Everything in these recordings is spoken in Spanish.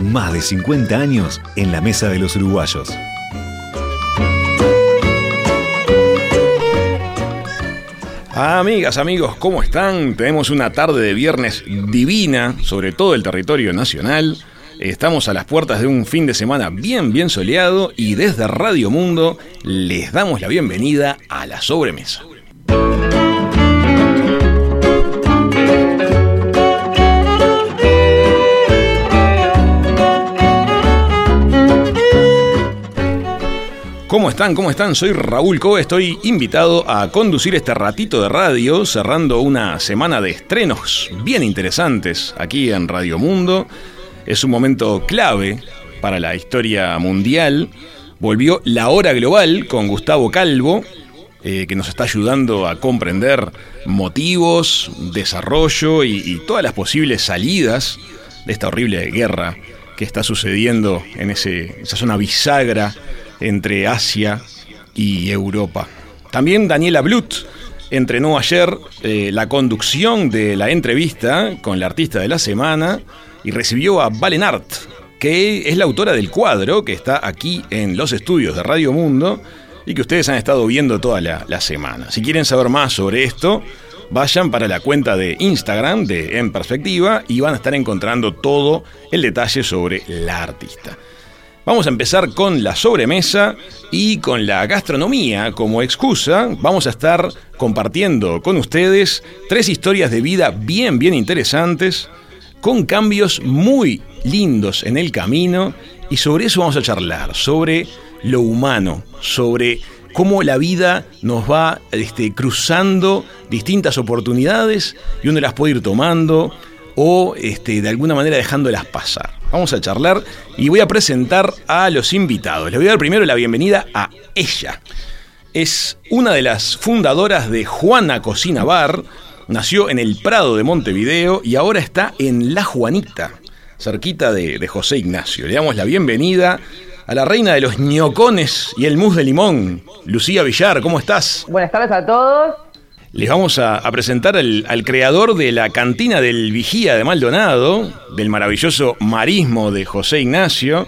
Más de 50 años en la mesa de los uruguayos. Amigas, amigos, ¿cómo están? Tenemos una tarde de viernes divina sobre todo el territorio nacional. Estamos a las puertas de un fin de semana bien, bien soleado y desde Radio Mundo les damos la bienvenida a la sobremesa. ¿Cómo están? ¿Cómo están? Soy Raúl Coe, estoy invitado a conducir este ratito de radio, cerrando una semana de estrenos bien interesantes aquí en Radio Mundo. Es un momento clave para la historia mundial. Volvió La Hora Global con Gustavo Calvo, eh, que nos está ayudando a comprender motivos, desarrollo y, todas las posibles salidas de esta horrible guerra que está sucediendo en esa zona bisagra entre Asia y Europa. También Daniela Blut entrenó ayer eh, la conducción de la entrevista con la artista de la semana y recibió a Valen Art, que es la autora del cuadro que está aquí en los estudios de Radio Mundo y que ustedes han estado viendo toda la, la semana. Si quieren saber más sobre esto, vayan para la cuenta de Instagram de En Perspectiva y van a estar encontrando todo el detalle sobre la artista. Vamos a empezar con la sobremesa y con la gastronomía como excusa. Vamos a estar compartiendo con ustedes tres historias de vida bien, bien interesantes, con cambios muy lindos en el camino y sobre eso vamos a charlar, sobre lo humano, sobre cómo la vida nos va este, cruzando distintas oportunidades y uno las puede ir tomando o este, de alguna manera dejándolas pasar. Vamos a charlar y voy a presentar a los invitados. Les voy a dar primero la bienvenida a ella. Es una de las fundadoras de Juana Cocina Bar. Nació en el Prado de Montevideo y ahora está en La Juanita, cerquita de, de José Ignacio. Le damos la bienvenida a la reina de los ñocones y el mousse de limón, Lucía Villar. ¿Cómo estás? Buenas tardes a todos. Les vamos a, presentar al, creador de la cantina del Vigía de Maldonado, del maravilloso marismo de José Ignacio.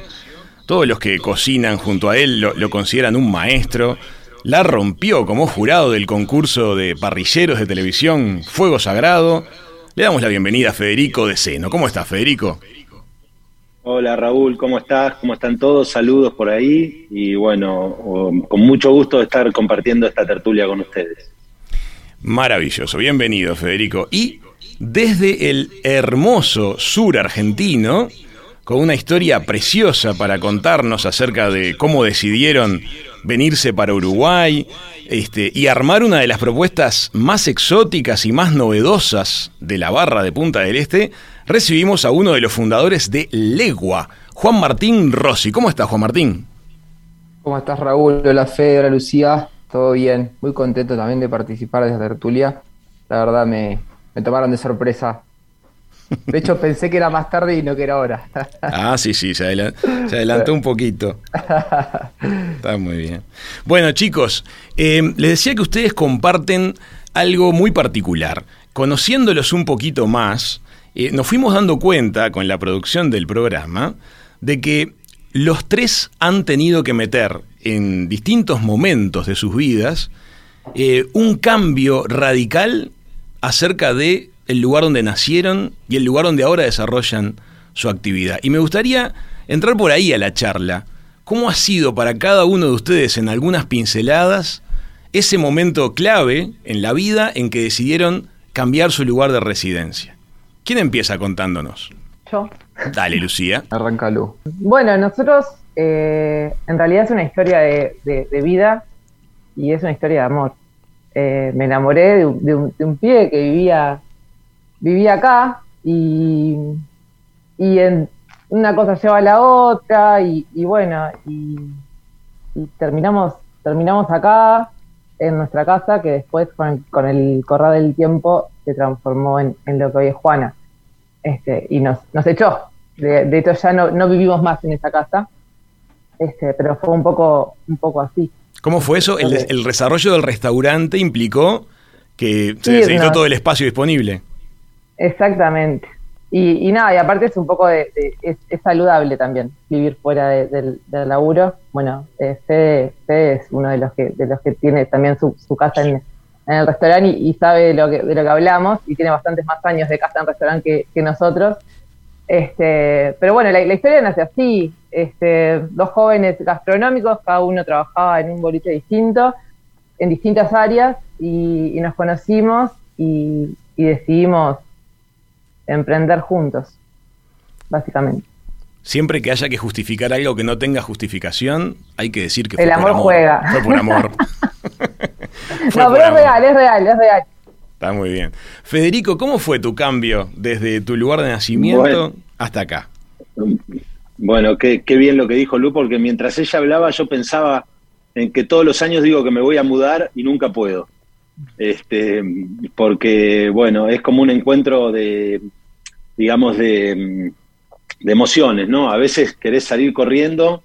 Todos los que cocinan junto a él lo, consideran un maestro. La rompió como jurado del concurso de parrilleros de televisión Fuego Sagrado. Le damos la bienvenida a Federico de Seno. ¿Cómo estás, Federico? Hola Raúl, ¿cómo estás? ¿Cómo están todos? Saludos por ahí y bueno, con mucho gusto de estar compartiendo esta tertulia con ustedes. Maravilloso, bienvenido Federico. Y desde el hermoso sur argentino, con una historia preciosa para contarnos acerca de cómo decidieron venirse para Uruguay este, y armar una de las propuestas más exóticas y más novedosas de la barra de Punta del Este, recibimos a uno de los fundadores de Legua, Juan Martín Rossi. ¿Cómo estás, Juan Martín? ¿Cómo estás, Raúl? Hola, Fedra, Lucía. Todo bien, muy contento también de participar de esta tertulia. La verdad me, tomaron de sorpresa. De hecho pensé que era más tarde y no que era ahora. Ah, sí, sí, se, adelantó un poquito. Está muy bien. Bueno, chicos, eh, les decía que ustedes comparten algo muy particular. Conociéndolos un poquito más, eh, nos fuimos dando cuenta con la producción del programa de que los tres han tenido que meter en distintos momentos de sus vidas eh, un cambio radical acerca de el lugar donde nacieron y el lugar donde ahora desarrollan su actividad. Y me gustaría entrar por ahí a la charla. ¿Cómo ha sido para cada uno de ustedes en algunas pinceladas ese momento clave en la vida en que decidieron cambiar su lugar de residencia? ¿Quién empieza contándonos? Yo. Dale, Lucía. Arráncalo. Bueno, nosotros eh, en realidad es una historia de, vida y es una historia de amor. Eh, me enamoré de, un, de, pibe que vivía, vivía acá y, y en, una cosa lleva a la otra y, bueno, y, terminamos, terminamos acá en nuestra casa que después con el, correr del tiempo se transformó en, lo que hoy es Juana. Este, y nos, nos echó. De, hecho ya no, no vivimos más en esa casa, este, pero fue un poco, un poco así. ¿Cómo fue eso? El, el desarrollo del restaurante implicó que se necesitó todo el espacio disponible. Exactamente. Y, nada, y aparte es un poco de, es, saludable también vivir fuera del, laburo. Bueno, eh, Fede, es uno de los que de los que tiene también su, casa en, el restaurante y, sabe de lo, que, de lo que hablamos y tiene bastantes más años de casa en restaurante que, nosotros. Este, pero bueno, la, historia nace así. Este, dos jóvenes gastronómicos, cada uno trabajaba en un boliche distinto, en distintas áreas, y, nos conocimos y decidimos emprender juntos, básicamente. Siempre que haya que justificar algo que no tenga justificación, hay que decir que fue El amor, juega. Fue por amor. no, pero es real, es real, es real. Está muy bien. Federico, ¿cómo fue tu cambio desde tu lugar de nacimiento hasta acá? Bueno, qué, qué bien lo que dijo Lu, porque mientras ella hablaba yo pensaba en que todos los años digo que me voy a mudar y nunca puedo. Este, porque, bueno, es como un encuentro de, digamos, de, emociones, ¿no? A veces querés salir corriendo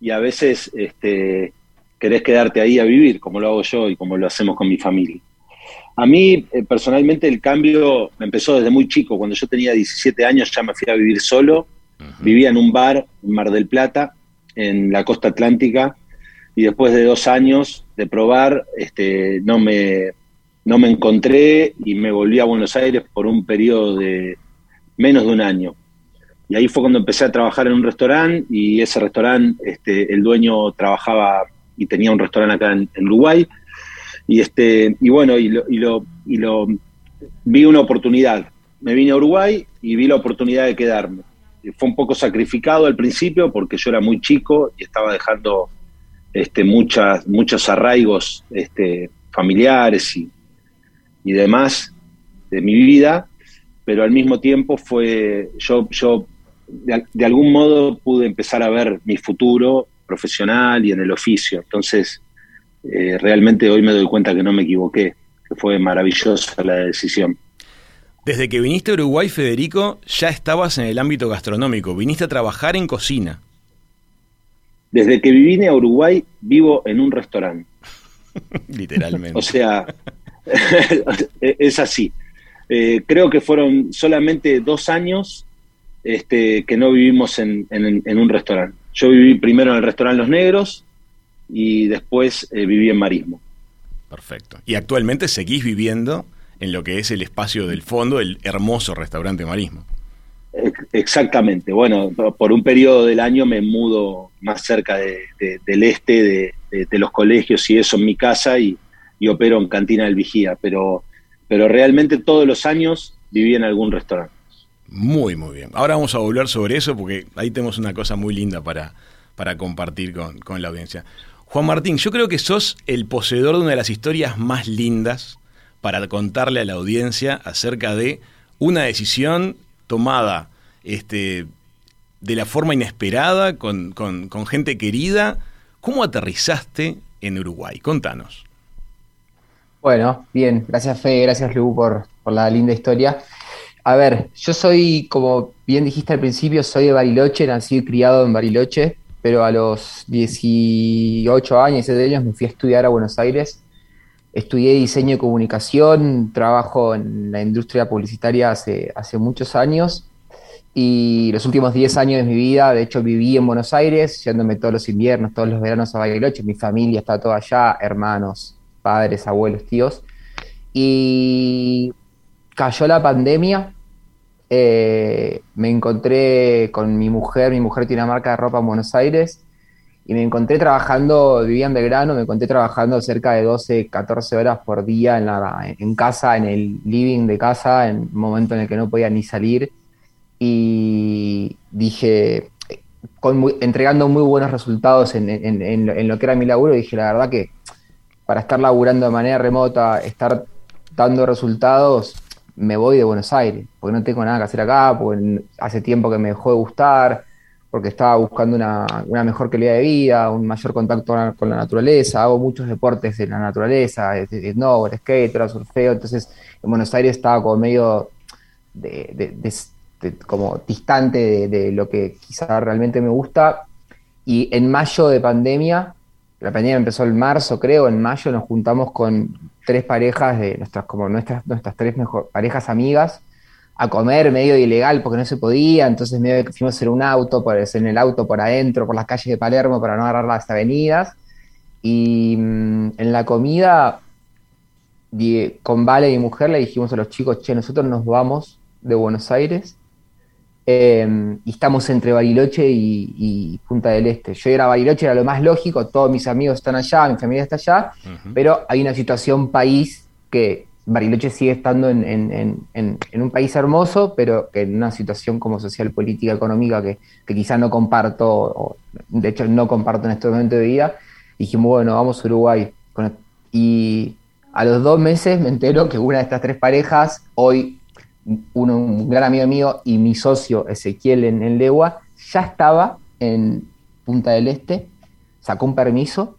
y a veces este, querés quedarte ahí a vivir, como lo hago yo y como lo hacemos con mi familia. A mí, eh, personalmente, el cambio empezó desde muy chico. Cuando yo tenía 17 años ya me fui a vivir solo. Vivía en un bar en Mar del Plata, en la costa atlántica, y después de dos años de probar, este, no, me, no me encontré y me volví a Buenos Aires por un periodo de menos de un año. Y ahí fue cuando empecé a trabajar en un restaurante y ese restaurante, este, el dueño trabajaba y tenía un restaurante acá en, Uruguay. Y, este, y bueno, y lo, y, lo, y lo vi una oportunidad. Me vine a Uruguay y vi la oportunidad de quedarme. Fue un poco sacrificado al principio porque yo era muy chico y estaba dejando este, muchas, muchos arraigos este, familiares y, demás de mi vida, pero al mismo tiempo fue, yo, yo de, algún modo pude empezar a ver mi futuro profesional y en el oficio. Entonces, eh, realmente hoy me doy cuenta que no me equivoqué, que fue maravillosa la decisión. Desde que viniste a Uruguay, Federico, ya estabas en el ámbito gastronómico, viniste a trabajar en cocina. Desde que vine a Uruguay vivo en un restaurante. Literalmente. O sea, es así. Eh, creo que fueron solamente dos años este, que no vivimos en, un restaurante. Yo viví primero en el restaurante Los Negros y después eh, viví en Marismo. Perfecto. Y actualmente seguís viviendo en lo que es el espacio del fondo, el hermoso restaurante Marismo. Exactamente. Bueno, por un periodo del año me mudo más cerca del este, de, los colegios y eso en mi casa y, opero en Cantina del Vigía, pero, pero realmente todos los años viví en algún restaurante. Muy, muy bien. Ahora vamos a volver sobre eso porque ahí tenemos una cosa muy linda para, para compartir con, con la audiencia. Juan Martín, yo creo que sos el poseedor de una de las historias más lindas para contarle a la audiencia acerca de una decisión tomada este, de la forma inesperada, con, gente querida. ¿Cómo aterrizaste en Uruguay? Contanos. Bueno, bien, gracias Fe, gracias Lu por, la linda historia. A ver, yo soy, como bien dijiste al principio, soy de Bariloche, nací y criado en Bariloche, pero a los 18 años, de años, me fui a estudiar a Buenos Aires. Estudié diseño y comunicación, trabajo en la industria publicitaria hace, muchos años y los últimos 10 años de mi vida, de hecho, viví en Buenos Aires, yéndome todos los inviernos, todos los veranos a Bariloche. Mi familia está toda allá, hermanos, padres, abuelos, tíos. Y cayó la pandemia. Eh, me encontré con mi mujer, mi mujer tiene una marca de ropa en Buenos Aires, y me encontré trabajando, vivía en Belgrano, me encontré trabajando cerca de 12, 14 horas por día en, la, en casa, en el living de casa, en un momento en el que no podía ni salir. Y dije, entregando muy buenos resultados en, lo que era mi laburo, dije, la verdad que para estar laburando de manera remota, estar dando resultados, me voy de Buenos Aires, porque no tengo nada que hacer acá, porque hace tiempo que me dejó de gustar, porque estaba buscando una, mejor calidad de vida, un mayor contacto con la naturaleza, hago muchos deportes en la naturaleza, snowboard, skate, surfeo, entonces en Buenos Aires estaba como medio de, como distante de, lo que quizá realmente me gusta, y en mayo de pandemia, la pandemia empezó en marzo creo, en mayo nos juntamos con tres parejas de nuestras, como nuestras, nuestras tres mejor, parejas amigas, a comer medio ilegal porque no se podía, entonces medio que fuimos en un auto, por, en el auto por adentro, por las calles de Palermo para no agarrar las avenidas. Y mm, en la comida, con Vale y mujer, le dijimos a los chicos, che, nosotros nos vamos de Buenos Aires em, y estamos entre Bariloche y, Punta del Este. Yo era Bariloche, era lo más lógico, todos mis amigos están allá, mi familia está allá, pero hay una situación país que Bariloche sigue estando en, un país hermoso, pero que en una situación como social, política, económica que, que quizá no comparto, o, de hecho no comparto en este momento de vida, dijimos, bueno, vamos a Uruguay. Y a los dos meses me entero que una de estas tres parejas, hoy un gran amigo mío y mi socio Ezequiel en, en Legua, ya estaba en Punta del Este, sacó un permiso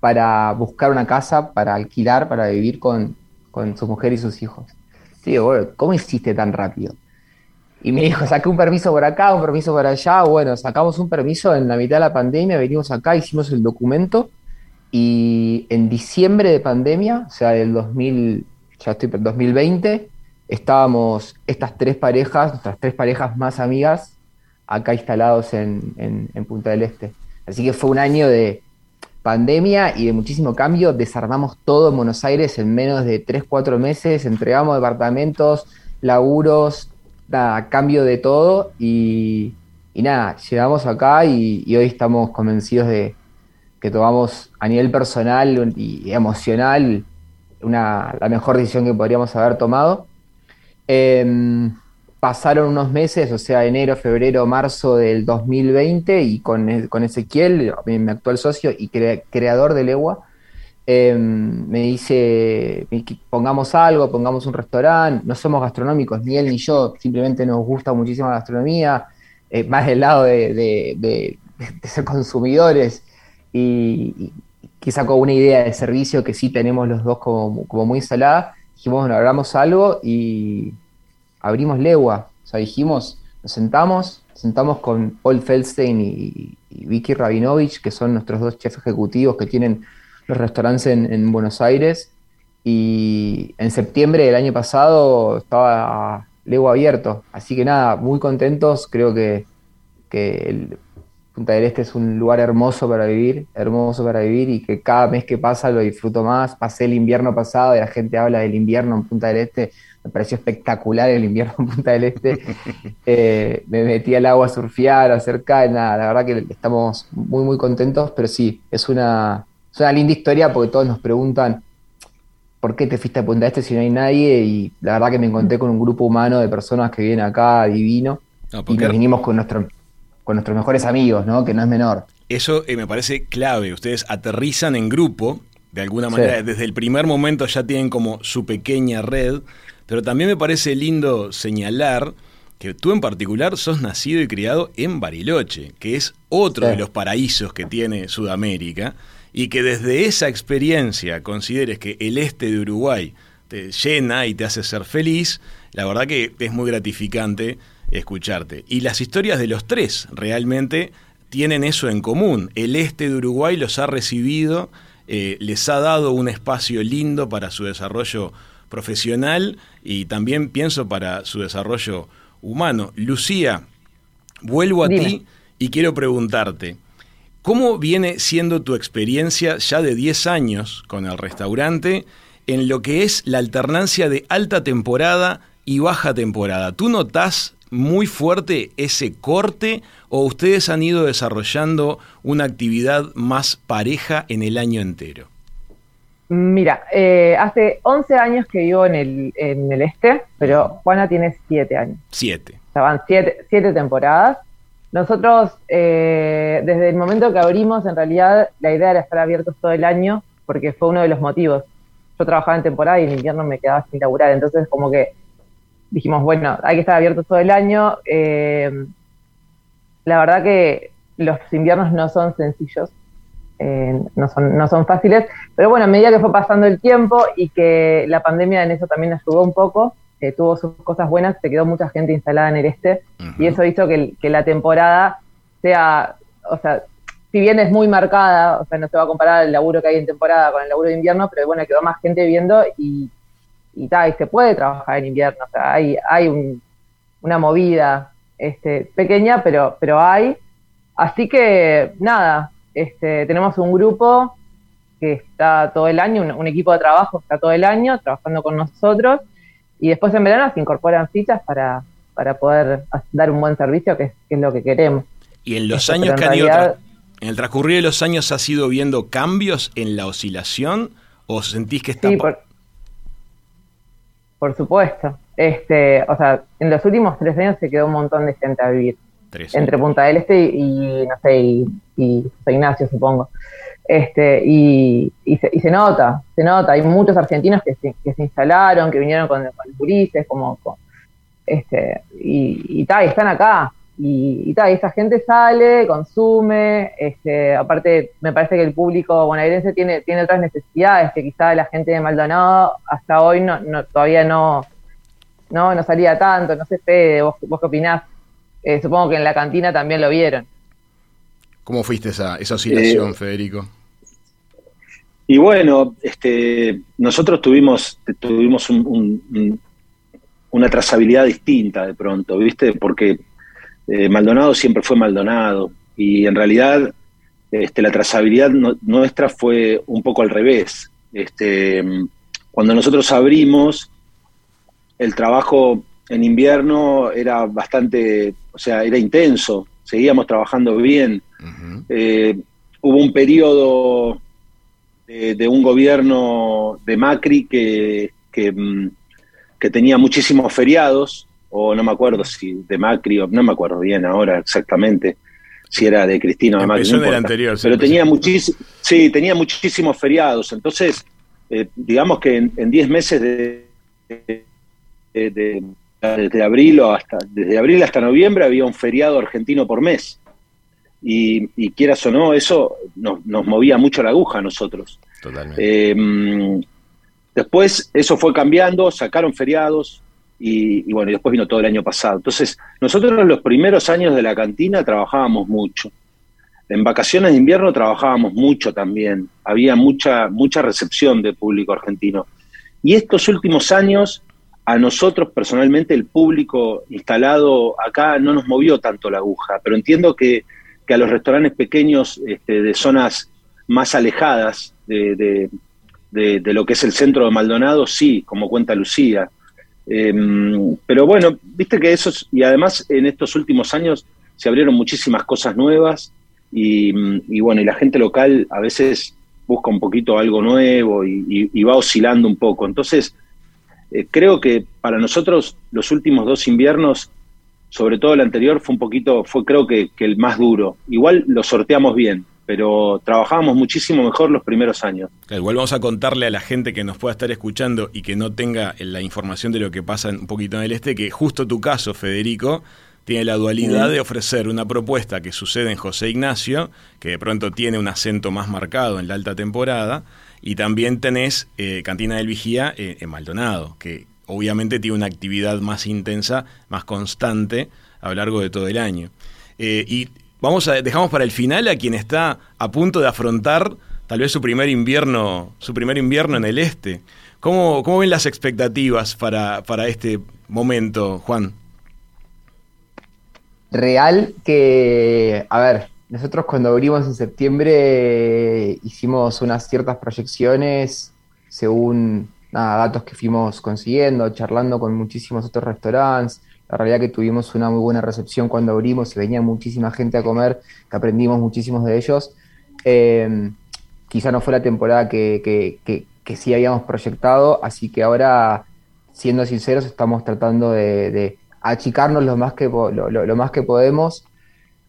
para buscar una casa, para alquilar, para vivir con, con su mujer y sus hijos. Sí, bueno, ¿cómo hiciste tan rápido? Y me dijo, saqué un permiso por acá, un permiso por allá. Bueno, sacamos un permiso en la mitad de la pandemia, venimos acá, hicimos el documento y en diciembre de pandemia, o sea, del 2000, ya estoy 2020, estábamos estas tres parejas, nuestras tres parejas más amigas, acá instalados en Punta del Este. Así que fue un año de, pandemia y de muchísimo cambio, desarmamos todo en Buenos Aires en menos de 3, 4 meses, entregamos departamentos, laburos, nada, cambio de todo y, nada, llegamos acá y, hoy estamos convencidos de que tomamos a nivel personal y emocional una, la mejor decisión que podríamos haber tomado. Em, pasaron unos meses, o sea, enero, febrero, marzo del 2020, y con, con Ezequiel, mi, actual socio y creador de Legua, em, me dice, pongamos algo, pongamos un restaurante, no somos gastronómicos, ni él ni yo, simplemente nos gusta muchísimo la gastronomía, eh, más del lado de, ser consumidores, y, quizá con una idea de servicio que sí tenemos los dos como muy instalada, dijimos, bueno, hagamos algo y abrimos legua. O sea, dijimos, nos sentamos, sentamos con Paul Feldstein y, Vicky Rabinovich, que son nuestros dos chefs ejecutivos que tienen los restaurantes en, Buenos Aires. Y en septiembre del año pasado estaba legua abierto. Así que nada, muy contentos. Creo que, el Punta del Este es un lugar hermoso para vivir, hermoso para vivir y que cada mes que pasa lo disfruto más. Pasé el invierno pasado y la gente habla del invierno en Punta del Este me pareció espectacular el invierno en Punta del Este. Eh, me metí al agua a surfear, a hacer nada, la verdad que estamos muy, muy contentos, pero sí, es una, linda historia porque todos nos preguntan por qué te fuiste a Punta del Este si no hay nadie y la verdad que me encontré con un grupo humano de personas que vienen acá divino y nos vinimos con, nuestro, con nuestros mejores amigos, ¿no? que no es menor. Eso eh, me parece clave, ustedes aterrizan en grupo, de alguna manera, desde el primer momento ya tienen como su pequeña red pero también me parece lindo señalar que tú en particular sos nacido y criado en Bariloche, que es otro de los paraísos que tiene Sudamérica, y que desde esa experiencia consideres que el este de Uruguay te llena y te hace ser feliz, la verdad que es muy gratificante escucharte. Y las historias de los tres realmente tienen eso en común. El este de Uruguay los ha recibido, eh, les ha dado un espacio lindo para su desarrollo profesional y también pienso para su desarrollo humano. Lucía, vuelvo a ti y quiero preguntarte, ¿cómo viene siendo tu experiencia ya de 10 años con el restaurante en lo que es la alternancia de alta temporada y baja temporada? ¿Tú notas muy fuerte ese corte o ustedes han ido desarrollando una actividad más pareja en el año entero? Mira, eh, hace 11 años que vivo en el, en el este, pero Juana tiene 7 años. 7. O sea, van 7 temporadas. Nosotros, eh, desde el momento que abrimos, en realidad la idea era estar abiertos todo el año, porque fue uno de los motivos. Yo trabajaba en temporada y en invierno me quedaba sin laburar, entonces como que dijimos, bueno, hay que estar abiertos todo el año. Eh, la verdad que los inviernos no son sencillos, eh, no, son, no son fáciles, pero bueno, a medida que fue pasando el tiempo y que la pandemia en eso también ayudó un poco, eh, tuvo sus cosas buenas, se quedó mucha gente instalada en el este y eso hizo que, que, la temporada sea, o sea, si bien es muy marcada, o sea, no se va a comparar el laburo que hay en temporada con el laburo de invierno, pero bueno, quedó más gente viendo y, y, y se puede trabajar en invierno, o sea, hay, hay una movida este, pequeña, pero, pero hay. Así que nada, este, tenemos un grupo que está todo el año, un, equipo de trabajo que está todo el año trabajando con nosotros y después en verano se incorporan fichas para, para poder dar un buen servicio, que es, lo que queremos. Y en los años que han ido, en el transcurrir de los años, ¿has ido viendo cambios en la oscilación o sentís que está... Sí, por, por supuesto. Este, o sea, en los últimos tres años se quedó un montón de gente a vivir. entre Punta del Este y, no sé, y, y Ignacio, supongo. Este, y, se, se, nota, se nota. Hay muchos argentinos que se, que se instalaron, que vinieron con, con turistas, como, este, y, y, y están acá. Y, y, esa gente sale, consume, este, aparte me parece que el público bonaerense tiene, tiene otras necesidades que quizá la gente de Maldonado hasta hoy no, no todavía no, no, no salía tanto, no sé, Fede, vos, vos qué opinás. Eh, supongo que en la cantina también lo vieron. ¿Cómo fuiste esa, esa oscilación, eh, Federico? Y bueno, este, nosotros tuvimos, tuvimos una trazabilidad distinta de pronto, ¿viste? Porque eh, Maldonado siempre fue Maldonado y en realidad este, la trazabilidad nuestra fue un poco al revés. Este, cuando nosotros abrimos, el trabajo en invierno era bastante, o sea, era intenso, seguíamos trabajando bien. Eh, hubo un periodo de, un gobierno de Macri que, mm, que, tenía muchísimos feriados, o no me acuerdo si de Macri, o no me acuerdo bien ahora exactamente si era de Cristina o de Macri. No anterior, pero tenía muchísimos, sí, tenía muchísimos feriados. Entonces, eh, digamos que en 10 meses de, de, desde abril hasta desde abril hasta noviembre había un feriado argentino por mes y, y quieras o no eso nos, movía mucho la aguja a nosotros em, después eso fue cambiando sacaron feriados y, bueno y después vino todo el año pasado. Entonces nosotros en los primeros años de la cantina trabajábamos mucho. En vacaciones de invierno trabajábamos mucho también. Había mucha mucha recepción de público argentino. Y estos últimos años a nosotros personalmente el público instalado acá no nos movió tanto la aguja, pero entiendo que, a los restaurantes pequeños este, de zonas más alejadas de, lo que es el centro de Maldonado, sí, como cuenta Lucía. Em, pero bueno, viste que eso, y además en estos últimos años se abrieron muchísimas cosas nuevas y, bueno, y la gente local a veces busca un poquito algo nuevo y, va oscilando un poco. Entonces, eh, creo que para nosotros los últimos dos inviernos, sobre todo el anterior, fue un poquito, fue creo que, el más duro. Igual lo sorteamos bien, pero trabajábamos muchísimo mejor los primeros años. igual vamos a contarle a la gente que nos pueda estar escuchando y que no tenga la información de lo que pasa un poquito en el este, que justo tu caso, Federico, tiene la dualidad de ofrecer una propuesta que sucede en José Ignacio, que de pronto tiene un acento más marcado en la alta temporada, y también tenés eh, Cantina del Vigía eh, en Maldonado, que obviamente tiene una actividad más intensa, más constante a lo largo de todo el año. Eh, y vamos a, dejamos para el final a quien está a punto de afrontar tal vez su primer invierno, su primer invierno en el este. ¿Cómo, cómo ven las expectativas para, para este momento, Juan? Real que, a ver, nosotros cuando abrimos en septiembre hicimos unas ciertas proyecciones según datos que fuimos consiguiendo, charlando con muchísimos otros restaurantes. La realidad que tuvimos una muy buena recepción cuando abrimos y venía muchísima gente a comer, que aprendimos muchísimos de ellos. Eh, quizá no fue la temporada que, que, sí habíamos proyectado, así que ahora, siendo sinceros, estamos tratando de, achicarnos lo más que, lo más que podemos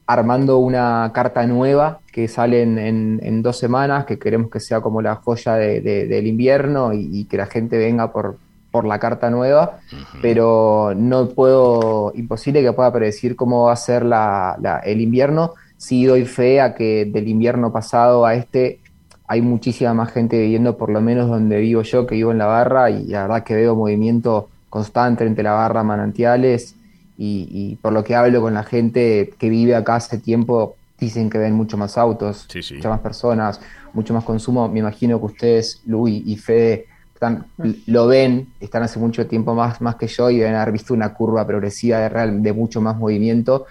armando una carta nueva que sale en, dos semanas, que queremos que sea como la joya del invierno y, que la gente venga por, por la carta nueva, pero no puedo, imposible que pueda predecir cómo va a ser la, el invierno. Sí doy fe a que del invierno pasado a este hay muchísima más gente viviendo, por lo menos donde vivo yo, que vivo en la barra, y la verdad que veo movimiento constante entre la barra, manantiales, y, por lo que hablo con la gente que vive acá hace tiempo, dicen que ven mucho más autos, muchas más personas, mucho más consumo. Me imagino que ustedes, Luis y Fede, están, lo ven, están hace mucho tiempo más, más que yo y deben haber visto una curva progresiva de, real, de mucho más movimiento.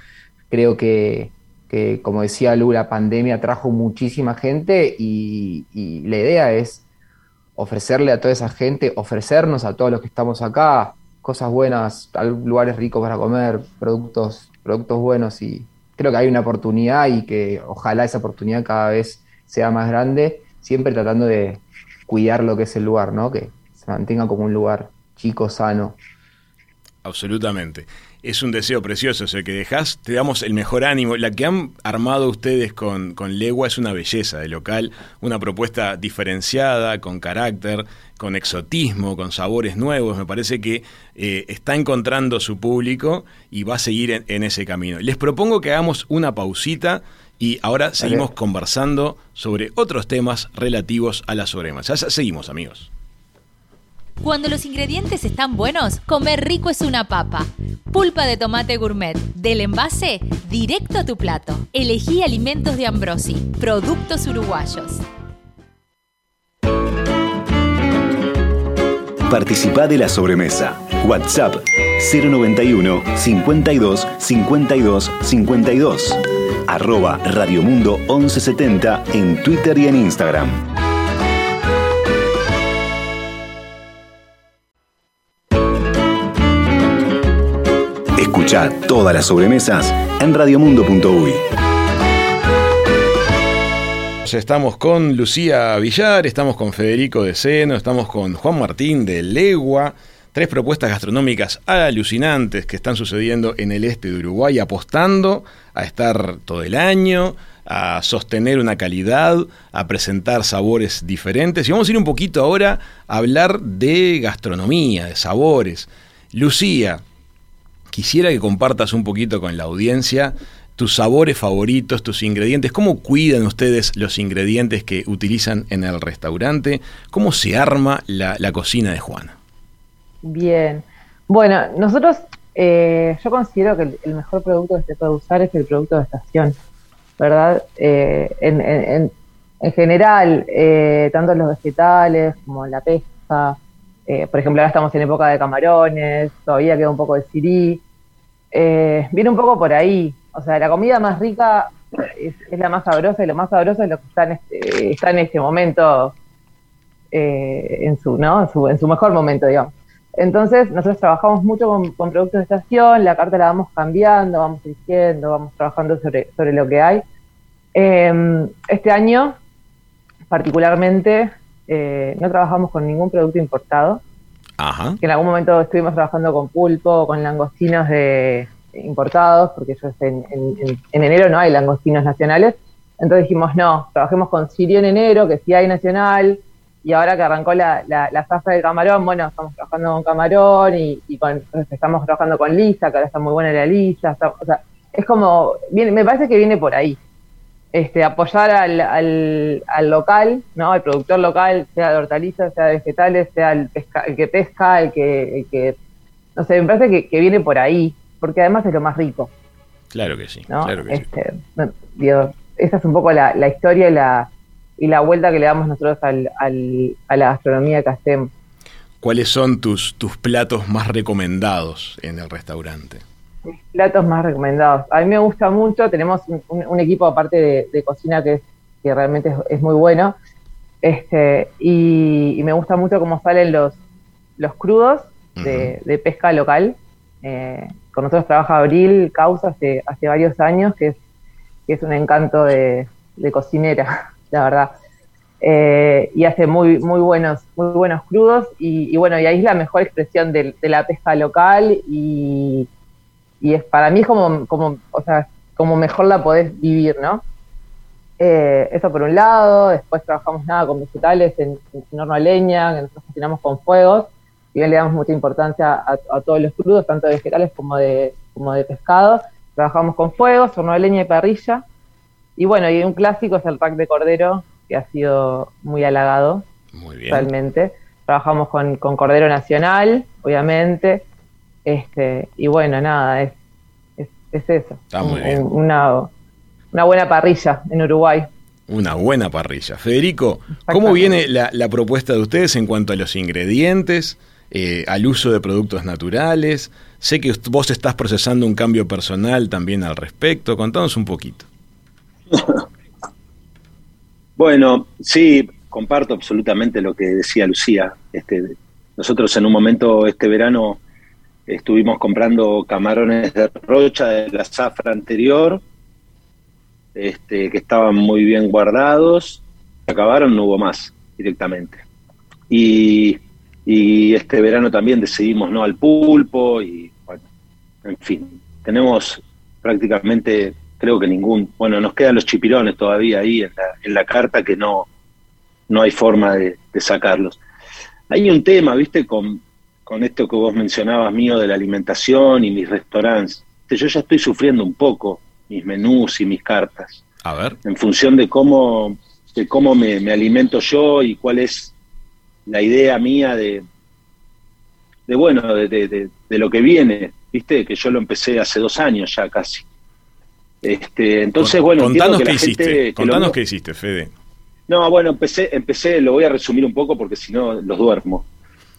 Creo que, que, como decía Lu, la pandemia trajo muchísima gente y, la idea es ofrecerle a toda esa gente, ofrecernos a todos los que estamos acá cosas buenas, lugares ricos para comer, productos, productos buenos y creo que hay una oportunidad y que ojalá esa oportunidad cada vez sea más grande, siempre tratando de cuidar lo que es el lugar, ¿no? Que se mantenga como un lugar chico, sano. Absolutamente es un deseo precioso, o que dejas, te damos el mejor ánimo. La que han armado ustedes con, con Legua es una belleza de local, una propuesta diferenciada, con carácter, con exotismo, con sabores nuevos. Me parece que eh, está encontrando su público y va a seguir en, ese camino. Les propongo que hagamos una pausita y ahora seguimos conversando sobre otros temas relativos a la sobremesa. Seguimos, amigos. Cuando los ingredientes están buenos, comer rico es una papa. Pulpa de tomate gourmet, del envase directo a tu plato. Elegí alimentos de Ambrosi, productos uruguayos. Participa de la sobremesa. WhatsApp 091 52 52 52. Arroba Radiomundo 1170 en Twitter y en Instagram. Escucha todas las sobremesas en radiomundo.uy. Estamos con Lucía Villar, estamos con Federico de Seno, estamos con Juan Martín de Legua. Tres propuestas gastronómicas alucinantes que están sucediendo en el este de Uruguay, apostando a estar todo el año, a sostener una calidad, a presentar sabores diferentes. Y vamos a ir un poquito ahora a hablar de gastronomía, de sabores. Lucía, quisiera que compartas un poquito con la audiencia tus sabores favoritos, tus ingredientes, cómo cuidan ustedes los ingredientes que utilizan en el restaurante, cómo se arma la, cocina de Juana. Bien, bueno, nosotros, eh, yo considero que el, mejor producto que se puede usar es el producto de estación, ¿verdad? Eh, en, general, eh, tanto los vegetales como la pesca, por ejemplo, ahora estamos en época de camarones, todavía queda un poco de sirí, eh, viene un poco por ahí. O sea, la comida más rica es, la más sabrosa y lo más sabroso es lo que está en este, está en este momento, eh, en, su, ¿no? En su, mejor momento, digamos. Entonces, nosotros trabajamos mucho con, productos de estación, la carta la vamos cambiando, vamos diciendo, vamos trabajando sobre, sobre lo que hay. Em, este año, particularmente, eh, no trabajamos con ningún producto importado. Que en algún momento estuvimos trabajando con pulpo, con langostinos de importados, porque en, enero no hay langostinos nacionales. Entonces dijimos, no, trabajemos con Sirio en enero, que sí hay nacional, y ahora que arrancó la, la, la del camarón, bueno, estamos trabajando con camarón y, estamos trabajando con lisa, que ahora está muy buena la lisa. o sea, es como, me parece que viene por ahí este, apoyar al, al, local, ¿no? al productor local, sea de hortalizas, sea de vegetales, sea el, que pesca, el que, que, no sé, me parece que, viene por ahí, porque además es lo más rico. Claro que sí, claro que este, esa es un poco la, la historia y la, y la vuelta que le damos nosotros al, al, a la gastronomía que hacemos. ¿Cuáles son tus, tus platos más recomendados en el restaurante? platos más recomendados. A mí me gusta mucho, tenemos un, equipo aparte de, cocina que, que realmente es, muy bueno. Este, y, me gusta mucho cómo salen los, los crudos de, pesca local. Eh, con nosotros trabaja Abril Causa hace, hace varios años, que es, que es un encanto de, cocinera, la verdad. Eh, y hace muy, muy buenos, muy buenos crudos, y, bueno, y ahí es la mejor expresión de, la pesca local y, y es para mí como, como, o sea, como mejor la podés vivir, ¿no? Eh, eso por un lado, después trabajamos nada con vegetales en, en horno a leña, que nosotros cocinamos con fuegos, si bien le damos mucha importancia a, todos los crudos, tanto de vegetales como de, como de pescado, trabajamos con fuego, horno de leña y parrilla. Y bueno, y un clásico es el rack de cordero, que ha sido muy halagado, muy bien. realmente. Trabajamos con, cordero nacional, obviamente. Este, y bueno, nada, es, es, eso. Está muy bien. Una, una buena parrilla en Uruguay. Una buena parrilla. Federico, ¿cómo viene la, propuesta de ustedes en cuanto a los ingredientes, eh, al uso de productos naturales? Sé que vos estás procesando un cambio personal también al respecto. Contanos un poquito. bueno, sí, comparto absolutamente lo que decía Lucía. Este, nosotros en un momento este verano estuvimos comprando camarones de rocha de la zafra anterior este, que estaban muy bien guardados, acabaron, no hubo más directamente. Y, este verano también decidimos no al pulpo y bueno, en fin, tenemos prácticamente, creo que ningún, bueno, nos quedan los chipirones todavía ahí en la, carta que no, no hay forma de, sacarlos. Hay un tema, viste, con, con esto que vos mencionabas mío de la alimentación y mis restaurantes. Yo ya estoy sufriendo un poco mis menús y mis cartas. A ver. En función de cómo, de cómo me, alimento yo y cuál es la idea mía de, de bueno, de, de, lo que viene, viste, que yo lo empecé hace dos años ya casi. Este, entonces, bueno, contanos qué hiciste, contanos qué hiciste, Fede. No, bueno, empecé, empecé, lo voy a resumir un poco porque si no los duermo.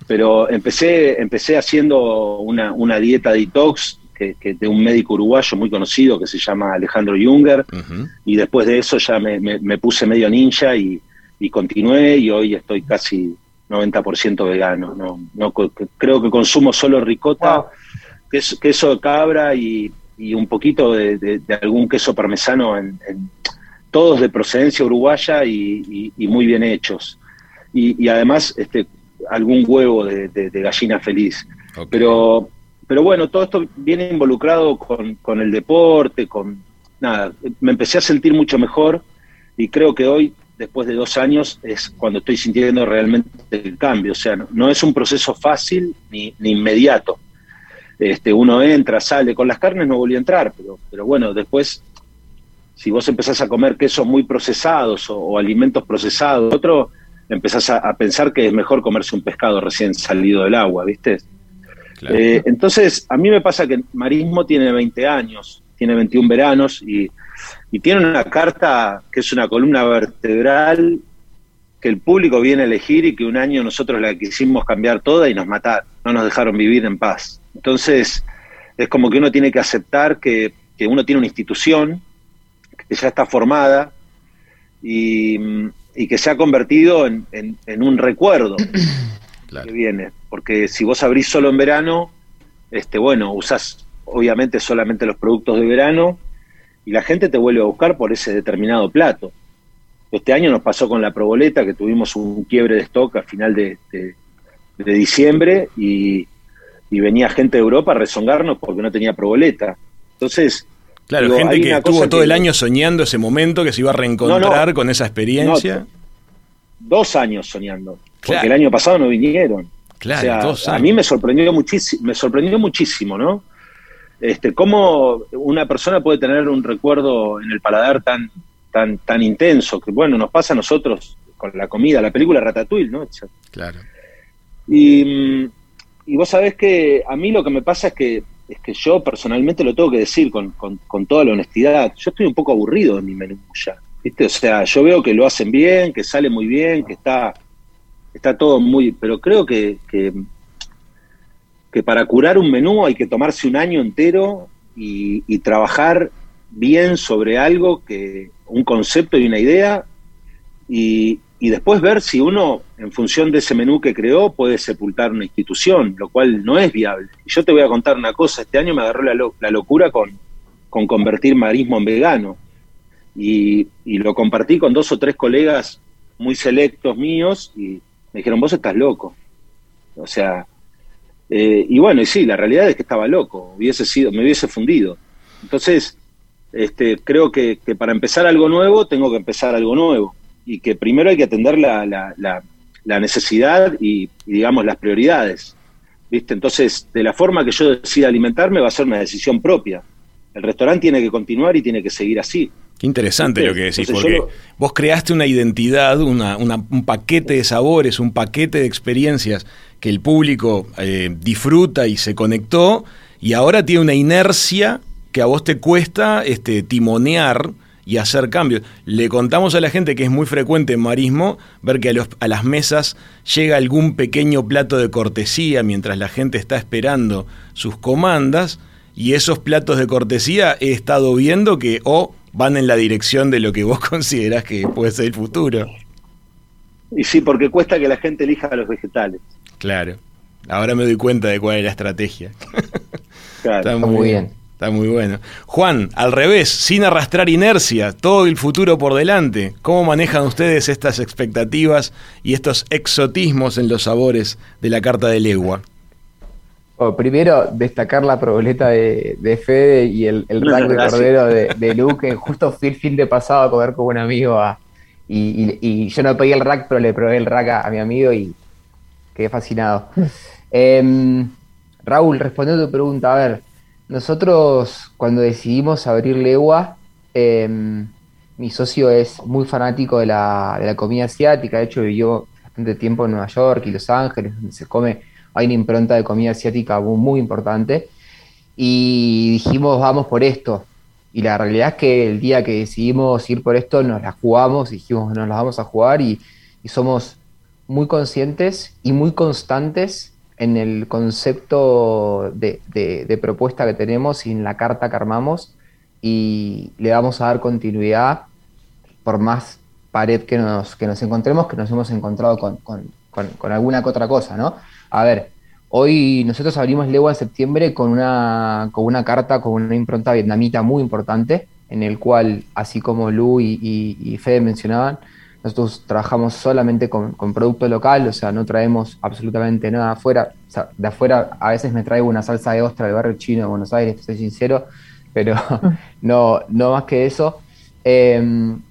Pero empecé, empecé haciendo una, una dieta detox que, de un médico uruguayo muy conocido que se llama Alejandro Junger, y después de eso ya me, puse medio ninja y, continué y hoy estoy casi 90% vegano. No, no, creo que consumo solo ricota, queso, de cabra y, un poquito de, algún queso parmesano, en, todos de procedencia uruguaya y, muy bien hechos. Y, además este, algún huevo de, gallina feliz. Pero pero bueno, todo esto viene involucrado con, el deporte, con nada, me empecé a sentir mucho mejor y creo que hoy, después de dos años, es cuando estoy sintiendo realmente el cambio. O sea, no, es un proceso fácil ni, inmediato. Este, uno entra, sale, con las carnes no volví a entrar, pero, pero bueno, después, si vos empezás a comer quesos muy procesados o, alimentos procesados, otro, empezás a, a, pensar que es mejor comerse un pescado recién salido del agua, ¿viste? Eh, entonces, a mí me pasa que Marismo tiene 20 años, tiene 21 veranos y, tiene una carta que es una columna vertebral que el público viene a elegir y que un año nosotros la quisimos cambiar toda y nos mataron, no nos dejaron vivir en paz. Entonces, es como que uno tiene que aceptar que, uno tiene una institución que ya está formada y, que se ha convertido en un recuerdo que viene. Porque si vos abrís solo en verano, este, bueno, usás obviamente solamente los productos de verano y la gente te vuelve a buscar por ese determinado plato. Este año nos pasó con la proboleta, que tuvimos un quiebre de stock a final de, diciembre y, venía gente de Europa a rezongarnos porque no tenía proboleta. Entonces, Claro, gente que estuvo todo el año soñando ese momento, que se iba a reencontrar con esa experiencia. dos años soñando. Porque el año pasado no vinieron. Claro, a mí me sorprendió muchísimo, me sorprendió muchísimo, ¿no? Este, cómo una persona puede tener un recuerdo en el paladar tan, tan, tan intenso, que bueno, nos pasa a nosotros con la comida, la película Ratatouille, ¿no? Claro. Y, y vos sabés que a mí lo que me pasa es que, es que yo personalmente lo tengo que decir con, con, toda la honestidad, yo estoy un poco aburrido de mi menú ya, ¿viste? O sea, yo veo que lo hacen bien, que sale muy bien, que está está todo muy, pero creo que, que, para curar un menú hay que tomarse un año entero y, trabajar bien sobre algo, que un concepto y una idea, y, después ver si uno, en función de ese menú que creó, puede sepultar una institución, lo cual no es viable. Y yo te voy a contar una cosa, este año me agarró la, la locura con, con convertir marismo en vegano. Y, y, lo compartí con dos o tres colegas muy selectos míos y, me dijeron, vos estás loco. O sea, eh, y bueno, y sí, la realidad es que estaba loco, hubiese sido, me hubiese fundido. Entonces, este, creo que, para empezar algo nuevo, tengo que empezar algo nuevo. Y que primero hay que atender la, la, la, necesidad y, digamos, las prioridades. ¿viste? Entonces, de la forma que yo decida alimentarme va a ser una decisión propia. El restaurante tiene que continuar y tiene que seguir así. Qué interesante lo que decís, porque vos creaste una identidad, una, un paquete de sabores, un paquete de experiencias que el público eh, disfruta y se conectó, y ahora tiene una inercia que a vos te cuesta este, timonear y hacer cambios. Le contamos a la gente que es muy frecuente en Marismo ver que a, a, las mesas llega algún pequeño plato de cortesía mientras la gente está esperando sus comandas y esos platos de cortesía he estado viendo que o van en la dirección de lo que vos considerás que puede ser el futuro. Y sí, porque cuesta que la gente elija los vegetales. Claro. Ahora me doy cuenta de cuál es la estrategia. Está muy bien. Está muy bueno. Juan, al revés, sin arrastrar inercia, todo el futuro por delante. ¿Cómo manejan ustedes estas expectativas y estos exotismos en los sabores de la carta de legua? primero, destacar la proboleta de, Fede y el, el rack de cordero de, de, Luke. Justo fui el fin de pasado a comer con un amigo y, yo no pedí el rack, pero le probé el rack a, mi amigo y quedé fascinado. Em, Raúl, respondiendo a tu pregunta, a ver, nosotros cuando decidimos abrir Legua, em, mi socio es muy fanático de la, comida asiática, de hecho vivió bastante tiempo en Nueva York y Los Ángeles, donde se come hay una impronta de comida asiática muy, importante. Y dijimos, vamos por esto. Y la realidad es que el día que decidimos ir por esto, nos la jugamos, dijimos, nos la vamos a jugar y, somos muy conscientes y muy constantes en el concepto de, propuesta que tenemos y en la carta que armamos y le vamos a dar continuidad por más pared que nos, que nos encontremos, que nos hemos encontrado con, con alguna que otra cosa, ¿no? A ver, hoy nosotros abrimos Legua en septiembre con una, con una carta, con una impronta vietnamita muy importante, en el cual, así como Lu y, Fede mencionaban, nosotros trabajamos solamente con, producto local, o sea, no traemos absolutamente nada afuera. O sea, de afuera a veces me traigo una salsa de ostra del barrio chino de Buenos Aires, soy sincero, pero no, no más que eso. Em,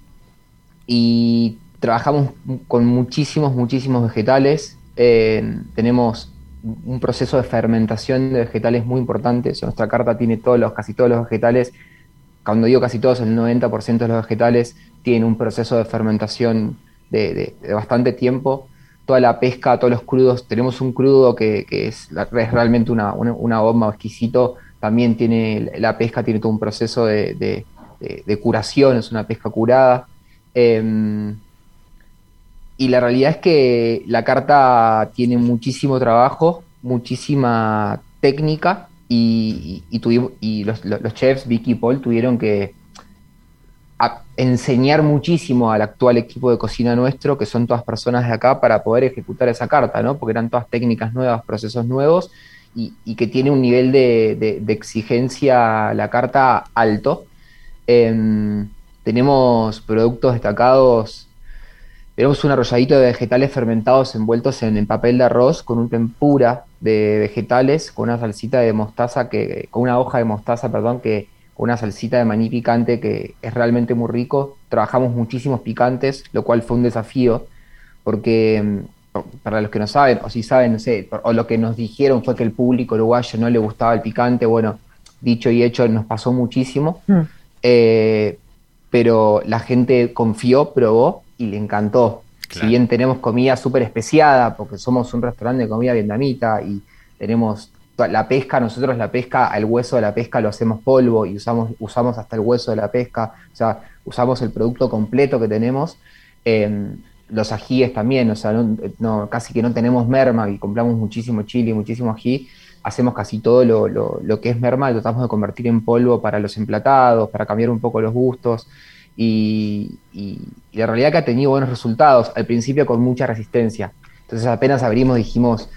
y trabajamos con muchísimos, muchísimos vegetales. Eh, tenemos un proceso de fermentación de vegetales muy importante. nuestra carta tiene todos los, casi todos los vegetales. Cuando digo casi todos, el 90% de los vegetales tienen un proceso de fermentación de, bastante tiempo. Toda la pesca, todos los crudos. Tenemos un crudo que, es, realmente una, bomba exquisito. También tiene la pesca, tiene todo un proceso de, curación, es una pesca curada. Em, y la realidad es que la carta tiene muchísimo trabajo, muchísima técnica y, los, chefs, Vicky y Paul, tuvieron que enseñar muchísimo al actual equipo de cocina nuestro, que son todas personas de acá, para poder ejecutar esa carta, ¿no? Porque eran todas técnicas nuevas, procesos nuevos y, que tiene un nivel de, exigencia la carta alto. Em, tenemos productos destacados tenemos un arrolladito de vegetales fermentados envueltos en, papel de arroz con un tempura de vegetales, con una salsita de mostaza, que, con una hoja de mostaza, perdón, que con una salsita de maní picante que es realmente muy rico. Trabajamos muchísimos picantes, lo cual fue un desafío, porque mm, para los que no saben, o si saben, no sé, o lo que nos dijeron fue que el público uruguayo no le gustaba el picante, bueno, dicho y hecho, nos pasó muchísimo. Mm. Eh, pero la gente confió, probó y le encantó. Si bien tenemos comida súper especiada, porque somos un restaurante de comida vietnamita y tenemos la pesca, nosotros la pesca, el hueso de la pesca lo hacemos polvo y usamos, usamos hasta el hueso de la pesca, o sea, usamos el producto completo que tenemos. Em, los ajíes también, o sea, no, casi que no tenemos merma y compramos muchísimo chile muchísimo ají. Hacemos casi todo lo, lo, que es merma, lo tratamos de convertir en polvo para los emplatados, para cambiar un poco los gustos y, la realidad que ha tenido buenos resultados, al principio con mucha resistencia. Entonces apenas abrimos dijimos,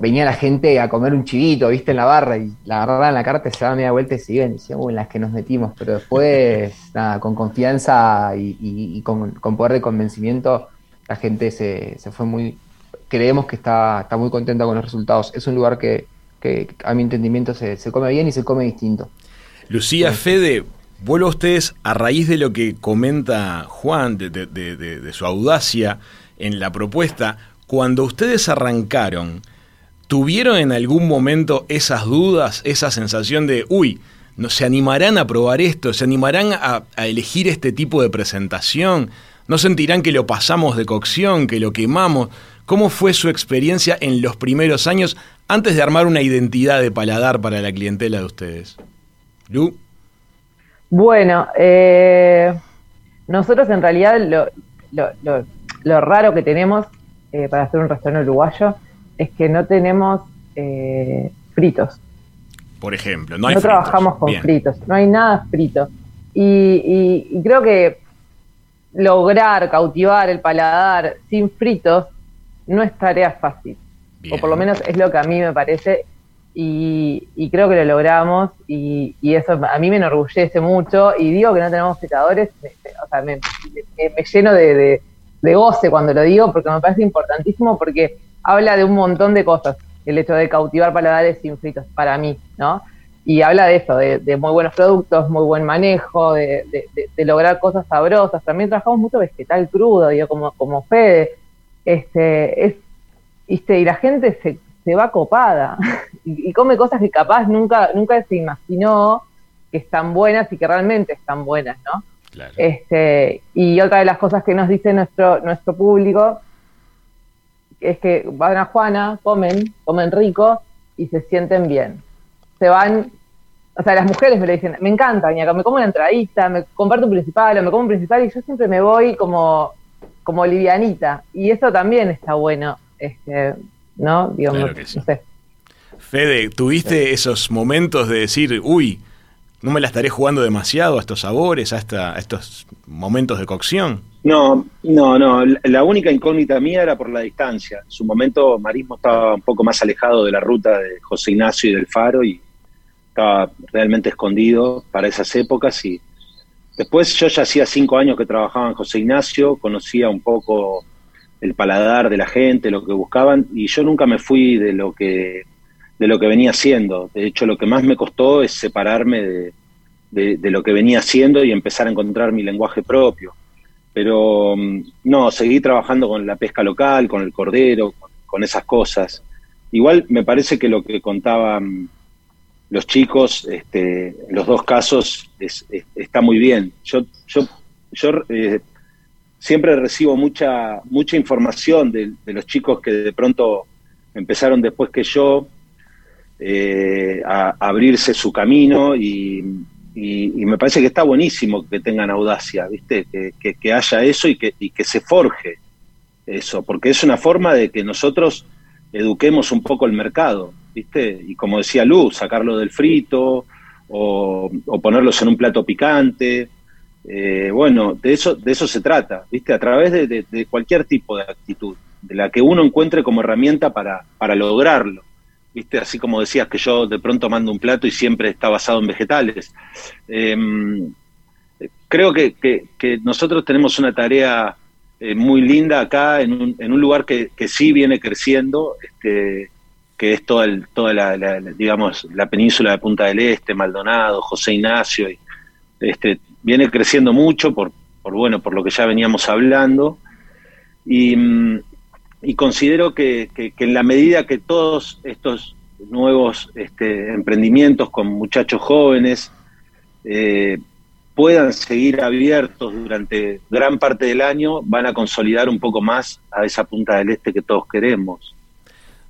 venía la gente a comer un chivito, viste, en la barra, y la agarraban la carta, se daban media vuelta y se iban, y decían, en las que nos metimos, pero después, nada, con confianza y, con, poder de convencimiento, la gente se, fue muy, creemos que está, está muy contenta con los resultados. Es un lugar que, a mi entendimiento se, come bien y se come distinto. Lucía Fede, Vuelvo a ustedes a raíz de lo que comenta Juan, de, su audacia en la propuesta. Cuando ustedes arrancaron, ¿Tuvieron en algún momento esas dudas, esa sensación de, uy, ¿no, ¿se animarán a probar esto? ¿Se animarán a, a elegir este tipo de presentación? ¿No sentirán que lo pasamos de cocción, que lo quemamos? ¿Cómo fue su experiencia en los primeros años antes de armar una identidad de paladar para la clientela de ustedes? Lu. Bueno, eh, nosotros en realidad lo, lo, lo, lo raro que tenemos eh, para hacer un restaurante uruguayo es que no tenemos eh, fritos. Por ejemplo, no hay No fritos. trabajamos con Bien. fritos, no hay nada frito. Y, y- y creo que lograr cautivar el paladar sin fritos no es tarea fácil. Bien. O por lo menos es lo que a mí me parece. Y, y creo que lo logramos. Y, y eso a mí me enorgullece mucho. Y digo que no tenemos me- o sea, me, me- lleno de, de- goce cuando lo digo porque me parece importantísimo porque habla de un montón de cosas. El hecho de cautivar paladares sin fritos, para mí, ¿no? Y habla de eso, de, muy buenos productos, muy buen manejo, de, lograr cosas sabrosas. También trabajamos mucho vegetal crudo, digo, como, como Fede. Este, es, ¿viste? y la gente se, se va copada y, y come cosas que capaz nunca, nunca se imaginó que están buenas y que realmente están buenas, ¿no? Claro. Este, y otra de las cosas que nos dice nuestro, nuestro público es que van a Juana, comen, comen rico y se sienten bien. Se van, o sea, las mujeres me lo dicen, me encanta, Ñaca, me como una entradita, me comparto un principal o me como un principal y yo siempre me voy como, como livianita. Y eso también está bueno, este, ¿no? Digo, Claro no- que sí. no sé. Fede, ¿tuviste esos momentos de decir, uy, no me la estaré jugando demasiado a estos sabores, a, esta- a estos momentos de cocción? No, no, no. La- La única incógnita mía era por la distancia. En su momento Marismo estaba un poco más alejado de la ruta de José Ignacio y del Faro y estaba realmente escondido para esas épocas. Y después yo ya hacía cinco años que trabajaba en José Ignacio, conocía un poco el paladar de la gente, lo que buscaban, y yo nunca me fui de lo que de lo que venía haciendo. De hecho, lo que más me costó es separarme de, de- lo que venía haciendo y empezar a encontrar mi lenguaje propio pero mm, no, seguí trabajando con la pesca local, con el cordero, con, esas cosas. Igual me parece que lo que contaban los chicos, este, los dos casos, es- es- está muy bien. Yo, yo, yo eh, siempre recibo mucha, mucha información de, los chicos que de pronto empezaron después que yo eh, a, abrirse su camino y, me parece que está buenísimo que tengan audacia, ¿viste? Que, que- que haya eso y que, y que se forje eso, porque es una forma de que nosotros eduquemos un poco el mercado, ¿viste? Y como decía Luz, sacarlo del frito o, o ponerlos en un plato picante. Eh, bueno, de eso, de eso se trata, ¿viste? A través de, de- cualquier tipo de actitud, de la que uno encuentre como herramienta para, para lograrlo. ¿Viste? Así como decías que yo de pronto mando un plato y siempre está basado en vegetales. Eh, creo que, que- nosotros tenemos una tarea eh, muy linda acá en un, en un lugar que, que sí viene creciendo, este, que es toda, el- toda la, la- la, digamos, la península de Punta del Este, Maldonado, José Ignacio, y, este, viene creciendo mucho por, por, bueno, por lo que ya veníamos hablando. Y, mm, considero que, que- que en la medida que todos estos nuevos este, emprendimientos con muchachos jóvenes eh, puedan seguir abiertos durante gran parte del año, van a consolidar un poco más a esa punta del este que todos queremos.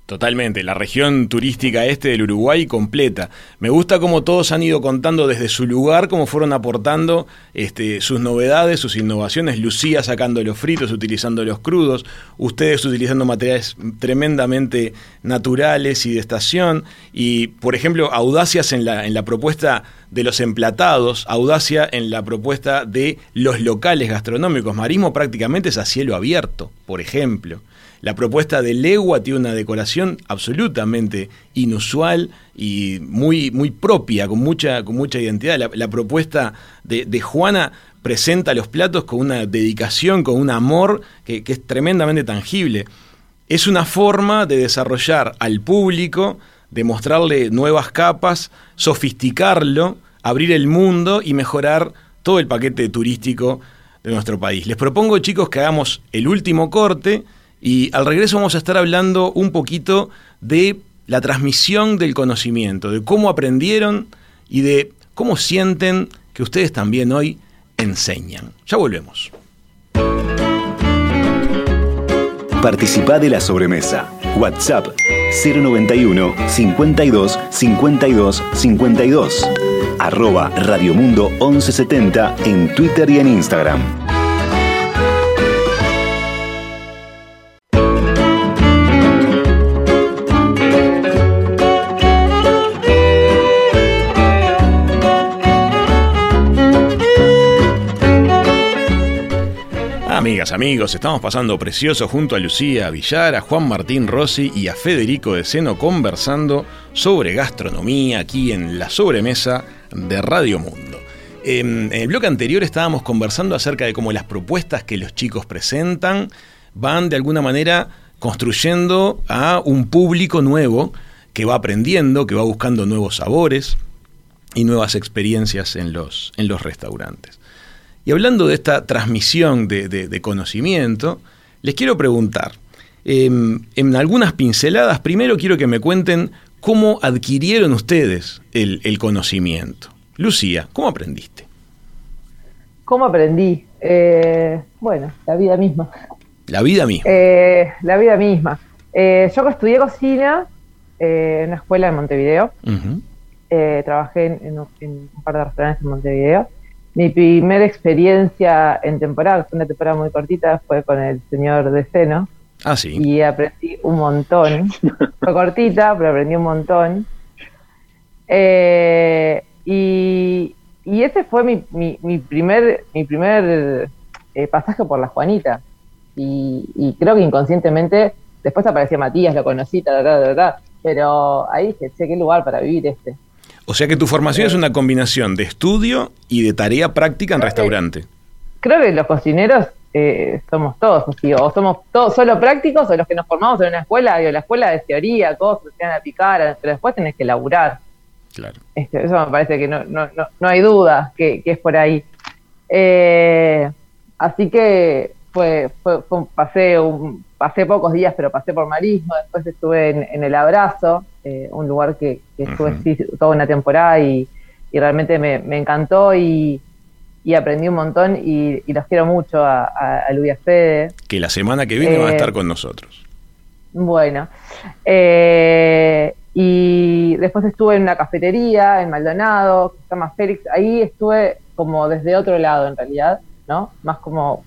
Totalmente, la región turística este del Uruguay completa. Me gusta cómo todos han ido contando desde su lugar, cómo fueron aportando este, sus novedades, sus innovaciones. Lucía sacando los fritos, utilizando los crudos, ustedes utilizando materiales tremendamente naturales y de estación. Y, por ejemplo, audacias en la, en la propuesta de los emplatados, audacia en la propuesta de los locales gastronómicos. Marismo prácticamente es a cielo abierto, por ejemplo. La propuesta de Legua tiene una decoración absolutamente inusual y muy, muy propia, con mucha, con mucha identidad. La, propuesta de, de Juana presenta los platos con una dedicación, con un amor que, que es tremendamente tangible. Es una forma de desarrollar al público, de mostrarle nuevas capas, sofisticarlo, abrir el mundo y mejorar todo el paquete turístico de nuestro país. Les propongo, chicos, que hagamos el último corte y al regreso vamos a estar hablando un poquito de la transmisión del conocimiento, de cómo aprendieron y de cómo sienten que ustedes también hoy enseñan. Ya volvemos. Participa de la sobremesa. WhatsApp 091 52 52 52. Arroba Radiomundo 1170 en Twitter y en Instagram. Amigos, estamos pasando precioso junto a Lucía Villar, a Juan Martín Rossi y a Federico de Seno conversando sobre gastronomía aquí en la sobremesa de Radio Mundo. En el bloque anterior estábamos conversando acerca de cómo las propuestas que los chicos presentan van de alguna manera construyendo a un público nuevo que va aprendiendo, que va buscando nuevos sabores y nuevas experiencias en los, en los restaurantes. Y hablando de esta transmisión de, conocimiento, les quiero preguntar, em, en algunas pinceladas, primero quiero que me cuenten cómo adquirieron ustedes el, conocimiento. Lucía, ¿cómo aprendiste? ¿Cómo aprendí? Eh, bueno, la vida misma. La vida misma. Eh, la vida misma. Eh, yo estudié cocina en una escuela en Montevideo. trabajé en, un par de restaurantes en Montevideo. Mi primera experiencia en temporada, fue una temporada muy cortita, fue con el señor de Seno. Ah, sí. Y aprendí un montón. fue cortita, pero aprendí un montón. Eh, y, ese fue mi, mi, primer, mi primer eh, pasaje por la Juanita. Y, creo que inconscientemente, después aparecía Matías, lo conocí, ta, ta, ta, pero ahí dije, che, qué lugar para vivir este. O sea que tu formación es una combinación de estudio y de tarea práctica en restaurante. Creo que los cocineros eh, somos todos así, o somos todos solo prácticos o los que nos formamos en una escuela, digo, la escuela es teoría, cosas, te van a picar, pero después tenés que laburar. Claro. Este, eso me parece que no, no, no, hay duda que, es por ahí. Eh, así que fue, fue, pasé, un, pasé pocos días, pero pasé por Marismo, después estuve en El Abrazo, eh, un lugar que, estuve toda una temporada y, realmente me, encantó y, aprendí un montón y, los quiero mucho a, a, Luis Fede. Que la semana que viene va a estar eh, con nosotros. Bueno, eh, y después estuve en una cafetería en Maldonado, que se llama Félix, ahí estuve como desde otro lado en realidad, ¿no? Más como,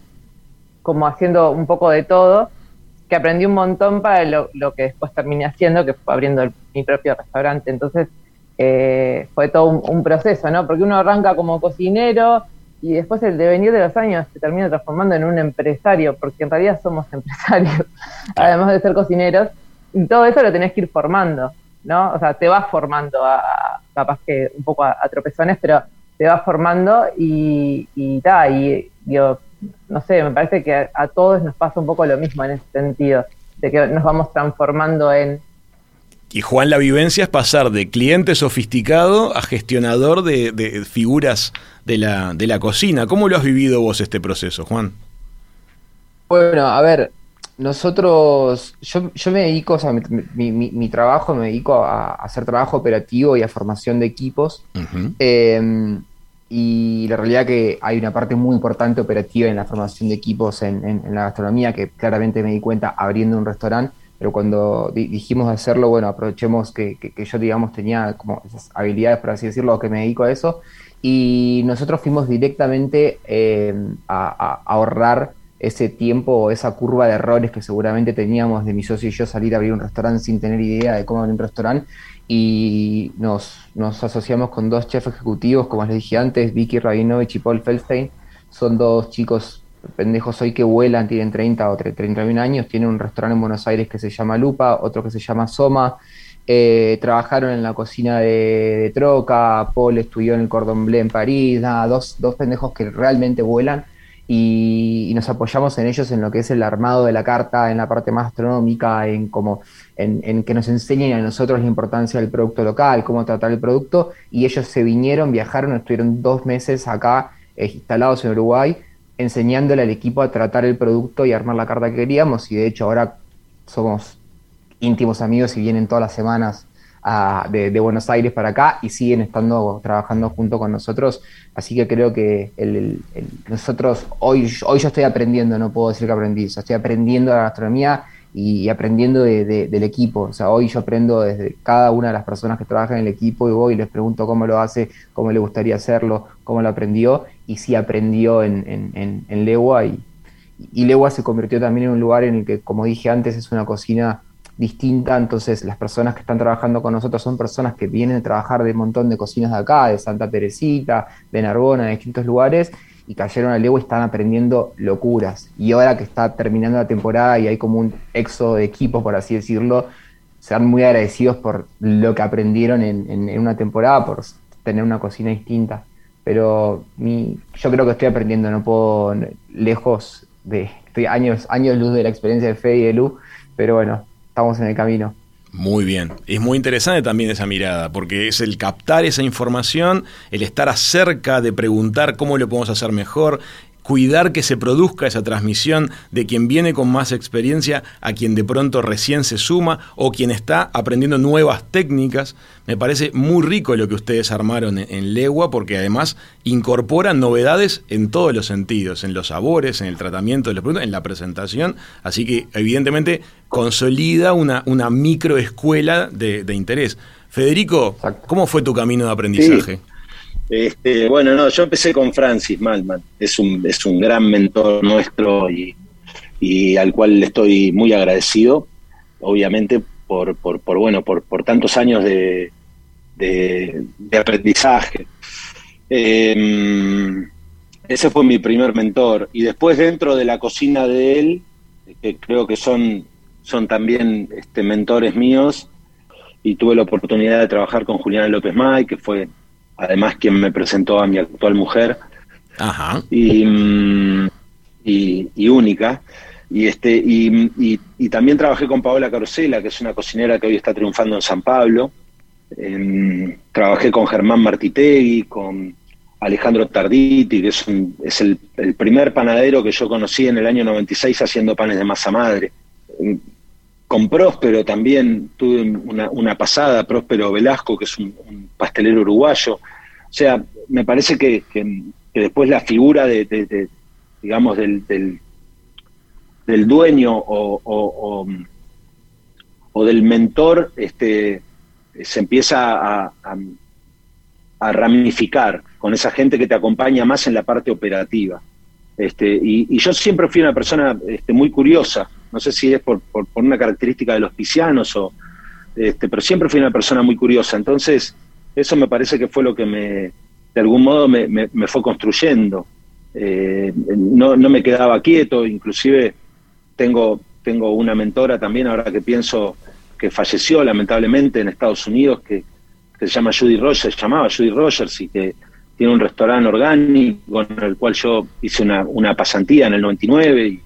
como haciendo un poco de todo que aprendí un montón para lo, que después terminé haciendo, que fue abriendo mi propio restaurante. Entonces, eh, fue todo un, proceso, ¿no? Porque uno arranca como cocinero y después el devenir de los años se termina transformando en un empresario, porque en realidad somos empresarios, además de ser cocineros, y todo eso lo tenés que ir formando, ¿no? O sea, te vas formando, a, capaz que un poco a, tropezones, pero te vas formando y, y, y digo, no sé, me parece que a, todos nos pasa un poco lo mismo en ese sentido, de que nos vamos transformando en... Y Juan, la vivencia es pasar de cliente sofisticado a gestionador de, figuras de la, de la cocina. ¿Cómo lo has vivido vos este proceso, Juan? Bueno, a ver, nosotros, yo, yo me dedico, o sea, mi, mi, trabajo me dedico a, hacer trabajo operativo y a formación de equipos. Y la realidad que hay una parte muy importante operativa en la formación de equipos en, la gastronomía, que claramente me di cuenta abriendo un restaurante, pero cuando dijimos hacerlo, bueno, aprovechemos que, yo, digamos, tenía como esas habilidades, por así decirlo, que me dedico a eso, y nosotros fuimos directamente eh, a, ahorrar ese tiempo o esa curva de errores que seguramente teníamos de mi socio y yo salir a abrir un restaurante sin tener idea de cómo abrir un restaurante y nos, nos asociamos con dos chefs ejecutivos, como les dije antes, Vicky Rabinovich y Paul Feldstein. Son dos chicos pendejos hoy que vuelan, tienen 30 o 31 años, tienen un restaurante en Buenos Aires que se llama Lupa, otro que se llama Soma. Eh, trabajaron en la cocina de, Troca, Paul estudió en el Cordon Bleu en París, dos, dos pendejos que realmente vuelan y, nos apoyamos en ellos en lo que es el armado de la carta, en la parte más astronómica, en como en, que nos enseñen a nosotros la importancia del producto local, cómo tratar el producto, y ellos se vinieron, viajaron, estuvieron dos meses acá eh, instalados en Uruguay, enseñándole al equipo a tratar el producto y armar la carta que queríamos, y de hecho ahora somos íntimos amigos y vienen todas las semanas de, Buenos Aires para acá y siguen estando trabajando junto con nosotros. Así que creo que nosotros, hoy, hoy yo estoy aprendiendo, no puedo decir que aprendí, yo estoy aprendiendo la gastronomía y, aprendiendo del equipo. O sea, hoy yo aprendo desde cada una de las personas que trabajan en el equipo y voy y les pregunto cómo lo hace, cómo le gustaría hacerlo, cómo lo aprendió y si aprendió en, en, en Legua y, y Legua se convirtió también en un lugar en el que, como dije antes, es una cocina distinta, entonces las personas que están trabajando con nosotros son personas que vienen a trabajar de un montón de cocinas de acá, de Santa Teresita, de Narbona, de distintos lugares, y cayeron a Lego y están aprendiendo locuras. Y ahora que está terminando la temporada y hay como un éxodo de equipos, por así decirlo, sean muy agradecidos por lo que aprendieron en, una temporada, por tener una cocina distinta. Pero yo creo que estoy aprendiendo, no puedo, lejos de, estoy años, años luz de la experiencia de Fede y de Lu, pero bueno, estamos en el camino. Muy bien. Es muy interesante también esa mirada, porque es el captar esa información, el estar acerca de preguntar cómo lo podemos hacer mejor, cuidar que se produzca esa transmisión de quien viene con más experiencia a quien de pronto recién se suma o quien está aprendiendo nuevas técnicas. Me parece muy rico lo que ustedes armaron en, Legua porque además incorporan novedades en todos los sentidos, en los sabores, en el tratamiento de los productos, en la presentación. Así que evidentemente consolida una, una microescuela de, de interés. Federico, ¿cómo fue tu camino de aprendizaje? Este, bueno, no, yo empecé con Francis Malman, es un, es un gran mentor nuestro y, al cual le estoy muy agradecido, obviamente por, por, bueno, por, por tantos años de, de, aprendizaje. Em, ese fue mi primer mentor. Y después dentro de la cocina de él, que creo que son, son también este, mentores míos, y tuve la oportunidad de trabajar con Juliana López May, que fue además quien me presentó a mi actual mujer. Ajá. Y, mm, y, única. Y, este, y, y, también trabajé con Paola Carosela, que es una cocinera que hoy está triunfando en San Pablo. Em, trabajé con Germán Martitegui, con Alejandro Tarditi, que es, es el, primer panadero que yo conocí en el año 96 haciendo panes de masa madre. Con Próspero también tuve una, pasada, Próspero Velasco, que es un, pastelero uruguayo. O sea, me parece que, después la figura de, digamos, del, del, dueño o, o, del mentor este, se empieza a, ramificar con esa gente que te acompaña más en la parte operativa. Este, y, yo siempre fui una persona este, muy curiosa, no sé si es por, por, una característica de los piscianos o, este, pero siempre fui una persona muy curiosa. Entonces, eso me parece que fue lo que me, de algún modo, me, me, fue construyendo. Eh, no, no me quedaba quieto, inclusive tengo, tengo una mentora también, ahora que pienso que falleció lamentablemente en Estados Unidos, que, se llama Judy Rogers, se llamaba Judy Rogers y que tiene un restaurante orgánico con el cual yo hice una, una pasantía en el 99 y,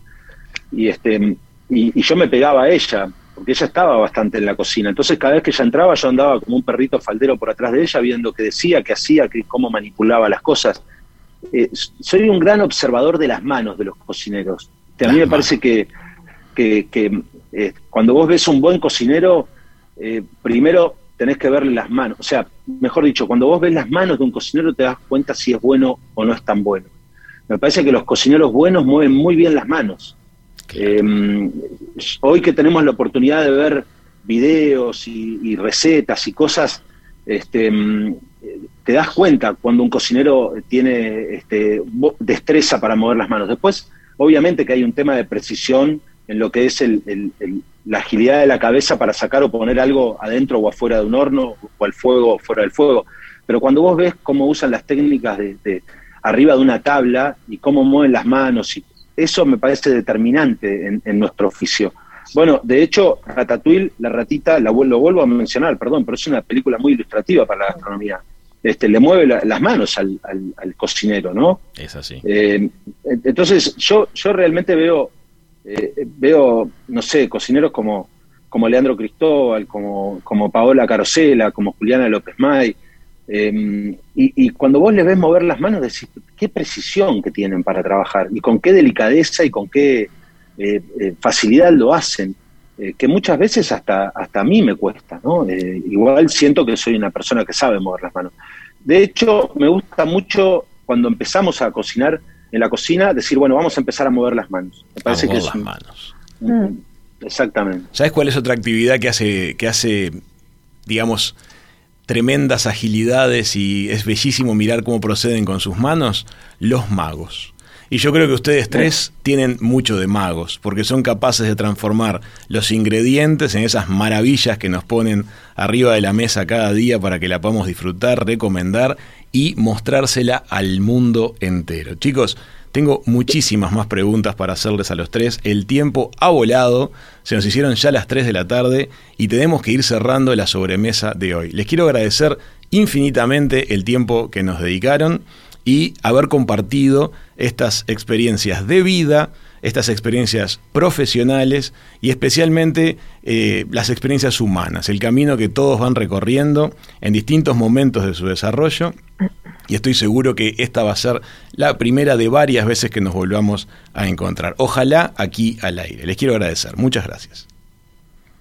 y este y, yo me pegaba a ella, porque ella estaba bastante en la cocina. Entonces cada vez que ella entraba yo andaba como un perrito faldero por atrás de ella, viendo qué decía, qué hacía, qué, cómo manipulaba las cosas. Eh, soy un gran observador de las manos de los cocineros. A mí me parece que, que, eh, cuando vos ves un buen cocinero, eh, primero tenés que verle las manos. O sea, mejor dicho, cuando vos ves las manos de un cocinero te das cuenta si es bueno o no es tan bueno. Me parece que los cocineros buenos mueven muy bien las manos. Eh, hoy que tenemos la oportunidad de ver videos y, recetas y cosas, este, mm, te das cuenta cuando un cocinero tiene este, destreza para mover las manos. Después, obviamente que hay un tema de precisión en lo que es la agilidad de la cabeza para sacar o poner algo adentro o afuera de un horno o al fuego o fuera del fuego. Pero cuando vos ves cómo usan las técnicas de arriba de una tabla y cómo mueven las manos y eso me parece determinante en, nuestro oficio. Bueno, de hecho, Ratatouille, la ratita, la, lo vuelvo a mencionar, perdón, pero es una película muy ilustrativa para la gastronomía. Este, le mueve las manos al, cocinero, ¿no? Es así. Eh, entonces, yo, yo realmente veo, eh, veo, no sé, cocineros como, como Leandro Cristóbal, como, como Paola Carosela, como Juliana López May, Em, y, cuando vos les ves mover las manos, decís, qué precisión que tienen para trabajar y con qué delicadeza y con qué eh, eh, facilidad lo hacen. eh, que muchas veces hasta, hasta a mí me cuesta, ¿no? Igual siento que soy una persona que sabe mover las manos. De hecho, me gusta mucho cuando empezamos a cocinar en la cocina, decir, bueno, vamos a empezar a mover las manos. Me parece que es las manos. Exactamente. ¿Sabes cuál es otra actividad que hace, que hace, digamos, tremendas agilidades y es bellísimo mirar cómo proceden con sus manos? Los magos. Y yo creo que ustedes tres tienen mucho de magos, porque son capaces de transformar los ingredientes en esas maravillas que nos ponen arriba de la mesa cada día para que la podamos disfrutar, recomendar y mostrársela al mundo entero. Chicos, tengo muchísimas más preguntas para hacerles a los tres. El tiempo ha volado, se nos hicieron ya las 3 de la tarde y tenemos que ir cerrando la sobremesa de hoy. Les quiero agradecer infinitamente el tiempo que nos dedicaron y haber compartido estas experiencias de vida, estas experiencias profesionales y especialmente eh, las experiencias humanas, el camino que todos van recorriendo en distintos momentos de su desarrollo. Y estoy seguro que esta va a ser la primera de varias veces que nos volvamos a encontrar. Ojalá aquí al aire. Les quiero agradecer. Muchas gracias.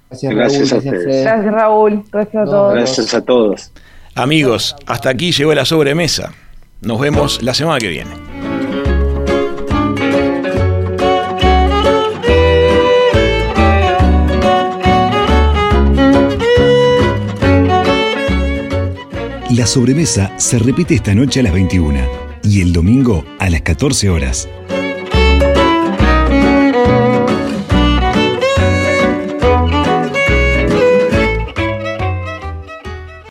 Gracias, gracias Raúl. Gracias, Raúl. Gracias a todos. Gracias a todos. Amigos, hasta aquí llegó la sobremesa. Nos vemos la semana que viene. La sobremesa se repite esta noche a las 21 y el domingo a las 14 horas